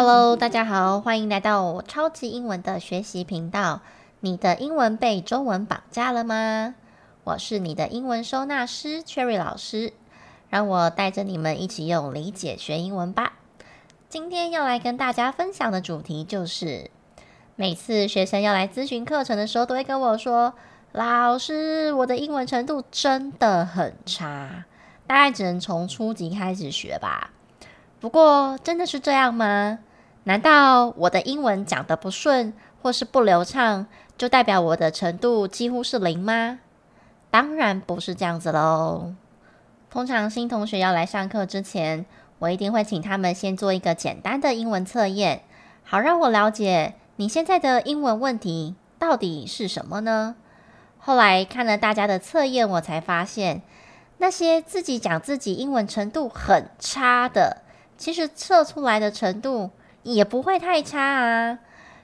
Hello，大家好，欢迎来到我超级英文的学习频道。你的英文被中文绑架了吗？我是你的英文收纳师 Cherry 老师，让我带着你们一起用理解学英文吧。今天要来跟大家分享的主题就是，每次学生要来咨询课程的时候，都会跟我说：“老师，我的英文程度真的很差，大概只能从初级开始学吧。”不过，真的是这样吗？难道我的英文讲得不顺或是不流畅，就代表我的程度几乎是零吗？当然不是这样子喽。通常新同学要来上课之前，我一定会请他们先做一个简单的英文测验，好让我了解你现在的英文问题到底是什么呢？后来看了大家的测验，我才发现那些自己讲自己英文程度很差的，其实测出来的程度，也不会太差啊，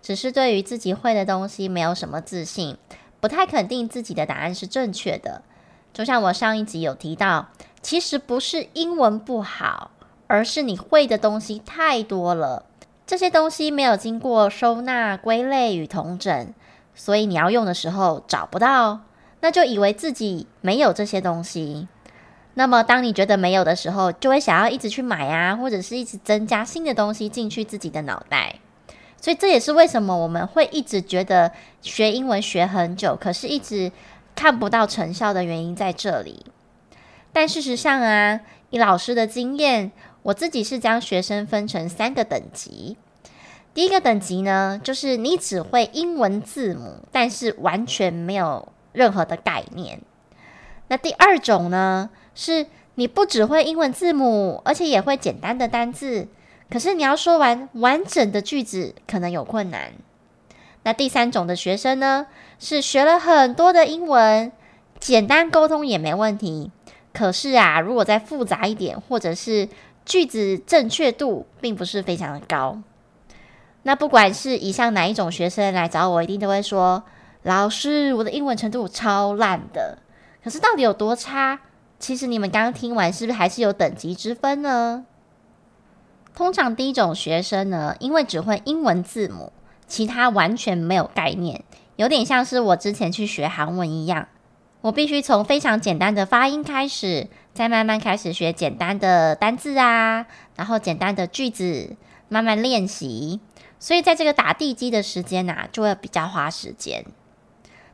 只是对于自己会的东西没有什么自信，不太肯定自己的答案是正确的。就像我上一集有提到，其实不是英文不好，而是你会的东西太多了，这些东西没有经过收纳、归类与统整，所以你要用的时候找不到，那就以为自己没有这些东西。那么，当你觉得没有的时候，就会想要一直去买啊，或者是一直增加新的东西进去自己的脑袋。所以这也是为什么我们会一直觉得学英文学很久，可是一直看不到成效的原因在这里。但事实上啊，以老师的经验，我自己是将学生分成三个等级。第一个等级呢，就是你只会英文字母，但是完全没有任何的概念。那第二种呢，是你不只会英文字母，而且也会简单的单字，可是你要说完完整的句子，可能有困难。那第三种的学生呢，是学了很多的英文，简单沟通也没问题，可是啊，如果再复杂一点，或者是句子正确度并不是非常的高，那不管是以上哪一种学生来找我，一定都会说：“老师，我的英文程度超烂的。”可是到底有多差？其实你们刚刚听完，是不是还是有等级之分呢？通常第一种学生呢，因为只会英文字母，其他完全没有概念，有点像是我之前去学韩文一样，我必须从非常简单的发音开始，再慢慢开始学简单的单字啊，然后简单的句子，慢慢练习。所以在这个打地基的时间啊，就会比较花时间。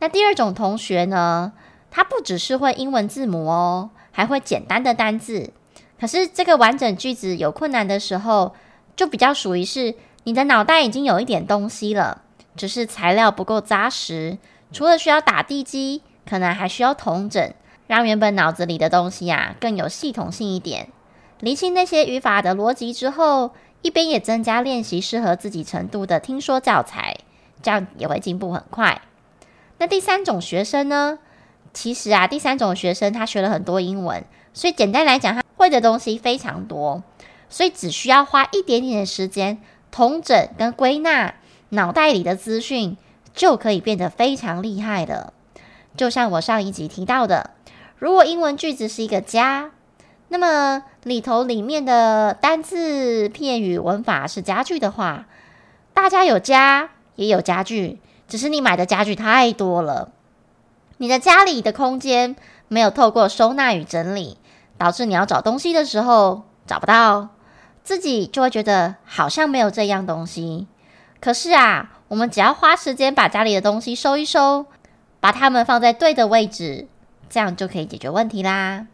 那第二种同学呢？他不只是会英文字母哦，还会简单的单字。可是这个完整句子有困难的时候，就比较属于是你的脑袋已经有一点东西了，只是材料不够扎实。除了需要打地基，可能还需要统整，让原本脑子里的东西啊更有系统性一点。厘清那些语法的逻辑之后，一边也增加练习适合自己程度的听说教材，这样也会进步很快。那第三种学生呢？其实啊，第三种学生他学了很多英文，所以简单来讲，他会的东西非常多，所以只需要花一点点的时间统整跟归纳脑袋里的资讯，就可以变得非常厉害了。就像我上一集提到的，如果英文句子是一个家，那么里头里面的单字、片语、文法是家具的话，大家有家也有家具，只是你买的家具太多了。你的家里的空间没有透过收纳与整理，导致你要找东西的时候找不到，自己就会觉得好像没有这样东西。可是啊，我们只要花时间把家里的东西收一收，把它们放在对的位置，这样就可以解决问题啦。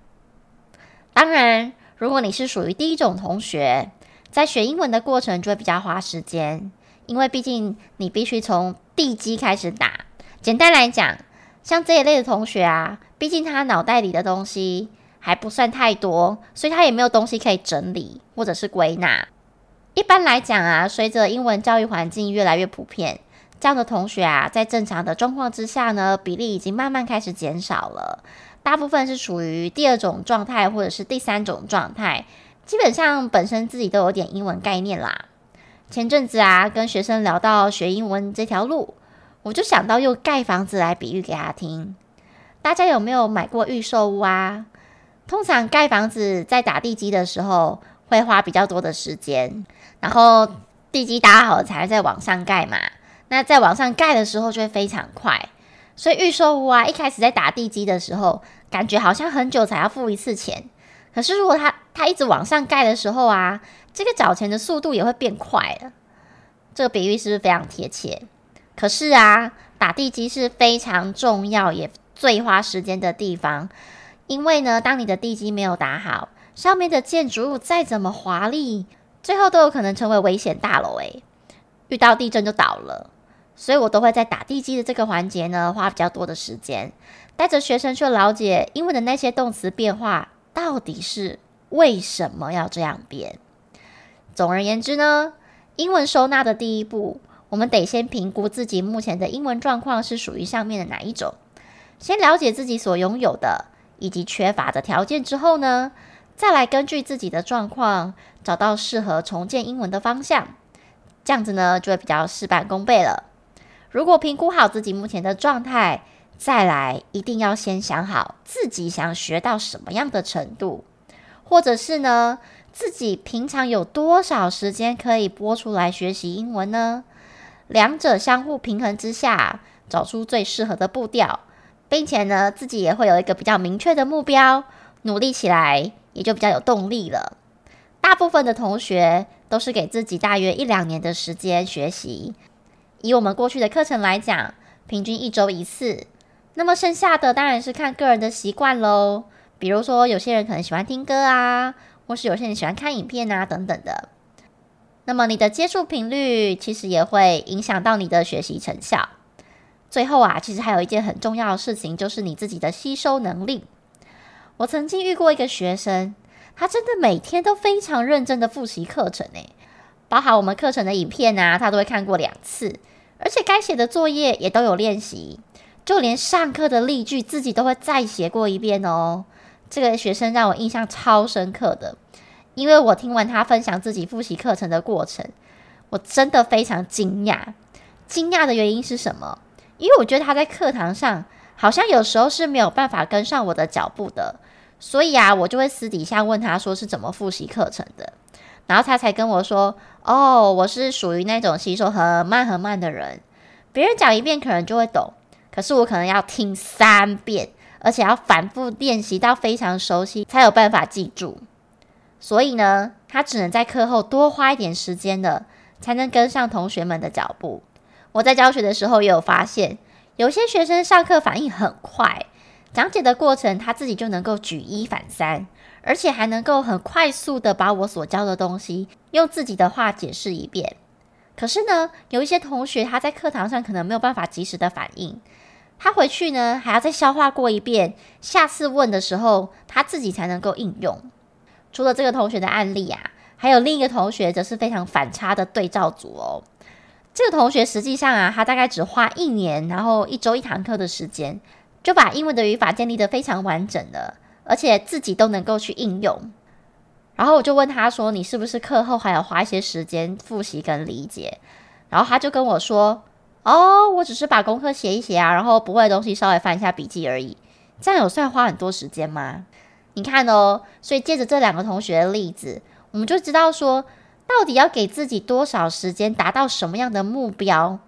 当然，如果你是属于第一种同学，在学英文的过程就会比较花时间，因为毕竟你必须从地基开始打。简单来讲，像这一类的同学啊，毕竟他脑袋里的东西还不算太多，所以他也没有东西可以整理或者是归纳。一般来讲啊，随着英文教育环境越来越普遍，这样的同学啊，在正常的状况之下呢，比例已经慢慢开始减少了。大部分是处于第二种状态或者是第三种状态，基本上本身自己都有点英文概念啦。前阵子啊，跟学生聊到学英文这条路。我就想到用盖房子来比喻给他听。大家有没有买过预售屋啊？通常盖房子在打地基的时候会花比较多的时间，然后地基打好了才再往上盖嘛。那在往上盖的时候就会非常快。所以预售屋啊，一开始在打地基的时候，感觉好像很久才要付一次钱。可是如果它它一直往上盖的时候啊，这个缴钱的速度也会变快了。这个比喻是不是非常贴切？可是啊，打地基是非常重要也最花时间的地方，因为呢，当你的地基没有打好，上面的建筑物再怎么华丽，最后都有可能成为危险大楼。诶，遇到地震就倒了。所以我都会在打地基的这个环节呢，花比较多的时间，带着学生去了解英文的那些动词变化到底是为什么要这样变。总而言之呢，英文收纳的第一步，我们得先评估自己目前的英文状况是属于上面的哪一种。先了解自己所拥有的以及缺乏的条件之后呢，再来根据自己的状况，找到适合重建英文的方向。这样子呢，就会比较事半功倍了。如果评估好自己目前的状态，再来一定要先想好自己想学到什么样的程度，或者是呢，自己平常有多少时间可以拨出来学习英文呢？两者相互平衡之下，找出最适合的步调，并且呢，自己也会有一个比较明确的目标，努力起来也就比较有动力了。大部分的同学都是给自己大约一两年的时间学习。以我们过去的课程来讲，平均一周一次。那么剩下的当然是看个人的习惯喽。比如说，有些人可能喜欢听歌啊，或是有些人喜欢看影片啊，等等的。那么你的接触频率其实也会影响到你的学习成效。最后啊，其实还有一件很重要的事情，就是你自己的吸收能力。我曾经遇过一个学生，他真的每天都非常认真的复习课程诶，包含我们课程的影片啊，他都会看过两次。而且该写的作业也都有练习，就连上课的例句自己都会再写过一遍哦。这个学生让我印象超深刻的，因为我听完他分享自己复习课程的过程，我真的非常惊讶。惊讶的原因是什么？因为我觉得他在课堂上好像有时候是没有办法跟上我的脚步的，所以啊，我就会私底下问他说是怎么复习课程的。然后他才跟我说：“哦，我是属于那种吸收很慢很慢的人，别人讲一遍可能就会懂，可是我可能要听三遍，而且要反复练习到非常熟悉，才有办法记住。所以呢，他只能在课后多花一点时间的，才能跟上同学们的脚步。我在教学的时候也有发现，有些学生上课反应很快，讲解的过程他自己就能够举一反三。”而且还能够很快速的把我所教的东西用自己的话解释一遍。可是呢，有一些同学他在课堂上可能没有办法及时的反应，他回去呢还要再消化过一遍，下次问的时候他自己才能够应用。除了这个同学的案例啊，还有另一个同学则是非常反差的对照组哦。这个同学实际上啊，他大概只花一年，然后一周一堂课的时间，就把英文的语法建立得非常完整了。而且自己都能够去应用，然后我就问他说：“你是不是课后还要花一些时间复习跟理解？”然后他就跟我说：“哦，我只是把功课写一写啊，然后不会的东西稍微翻一下笔记而已。这样有算花很多时间吗？你看哦，所以借着这两个同学的例子，我们就知道说，到底要给自己多少时间，达到什么样的目标？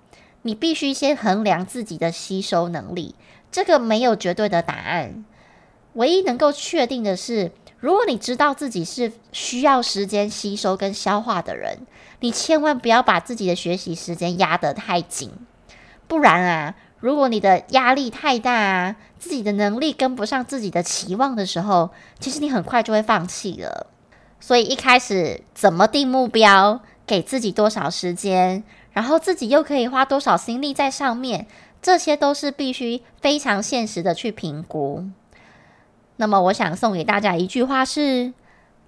你必须先衡量自己的吸收能力，这个没有绝对的答案。”唯一能够确定的是，如果你知道自己是需要时间吸收跟消化的人，你千万不要把自己的学习时间压得太紧，不然啊，如果你的压力太大，自己的能力跟不上自己的期望的时候，其实你很快就会放弃了。所以一开始怎么定目标，给自己多少时间，然后自己又可以花多少心力在上面，这些都是必须非常现实的去评估。那么，我想送给大家一句话是：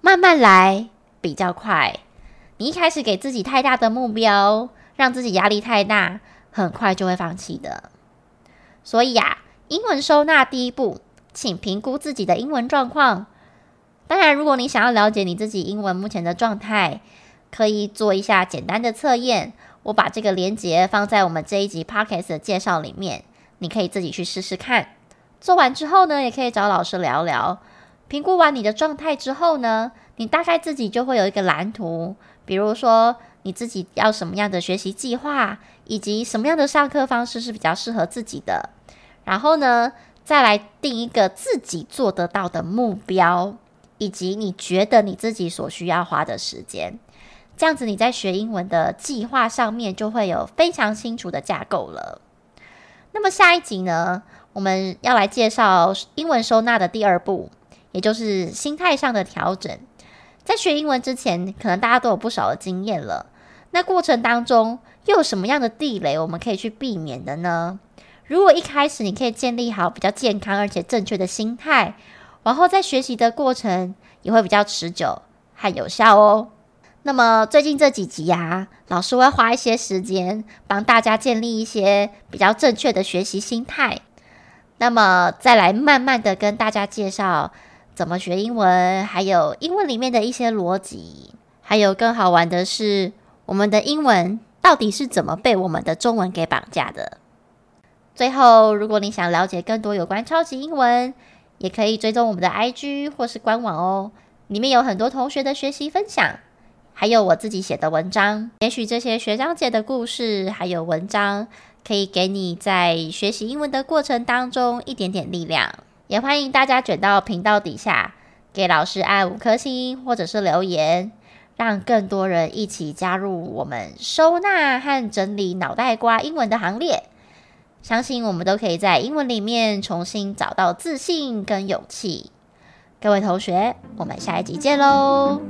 慢慢来比较快。你一开始给自己太大的目标，让自己压力太大，很快就会放弃的。所以呀，英文收纳第一步，请评估自己的英文状况。当然，如果你想要了解你自己英文目前的状态，可以做一下简单的测验。我把这个连接放在我们这一集 Podcast 的介绍里面，你可以自己去试试看。做完之后呢，也可以找老师聊聊。评估完你的状态之后呢，你大概自己就会有一个蓝图。比如说，你自己要什么样的学习计划，以及什么样的上课方式是比较适合自己的。然后呢，再来定一个自己做得到的目标，以及你觉得你自己所需要花的时间。这样子你在学英文的计划上面就会有非常清楚的架构了。那么下一集呢，我们要来介绍英文收纳的第二步，也就是心态上的调整。在学英文之前，可能大家都有不少的经验了。那过程当中又有什么样的地雷我们可以去避免的呢？如果一开始你可以建立好比较健康而且正确的心态，往后在学习的过程也会比较持久和有效哦。那么最近这几集呀、啊，老师会花一些时间帮大家建立一些比较正确的学习心态。那么再来慢慢的跟大家介绍。怎么学英文？还有英文里面的一些逻辑，还有更好玩的是，我们的英文到底是怎么被我们的中文给绑架的？最后，如果你想了解更多有关超级英文，也可以追踪我们的 IG 或是官网哦，里面有很多同学的学习分享，还有我自己写的文章。也许这些学长姐的故事还有文章，可以给你在学习英文的过程当中一点点力量。也欢迎大家卷到频道底下，给老师按五颗星，或者是留言，让更多人一起加入我们收纳和整理脑袋瓜英文的行列。相信我们都可以在英文里面重新找到自信跟勇气。各位同学，我们下一集见喽！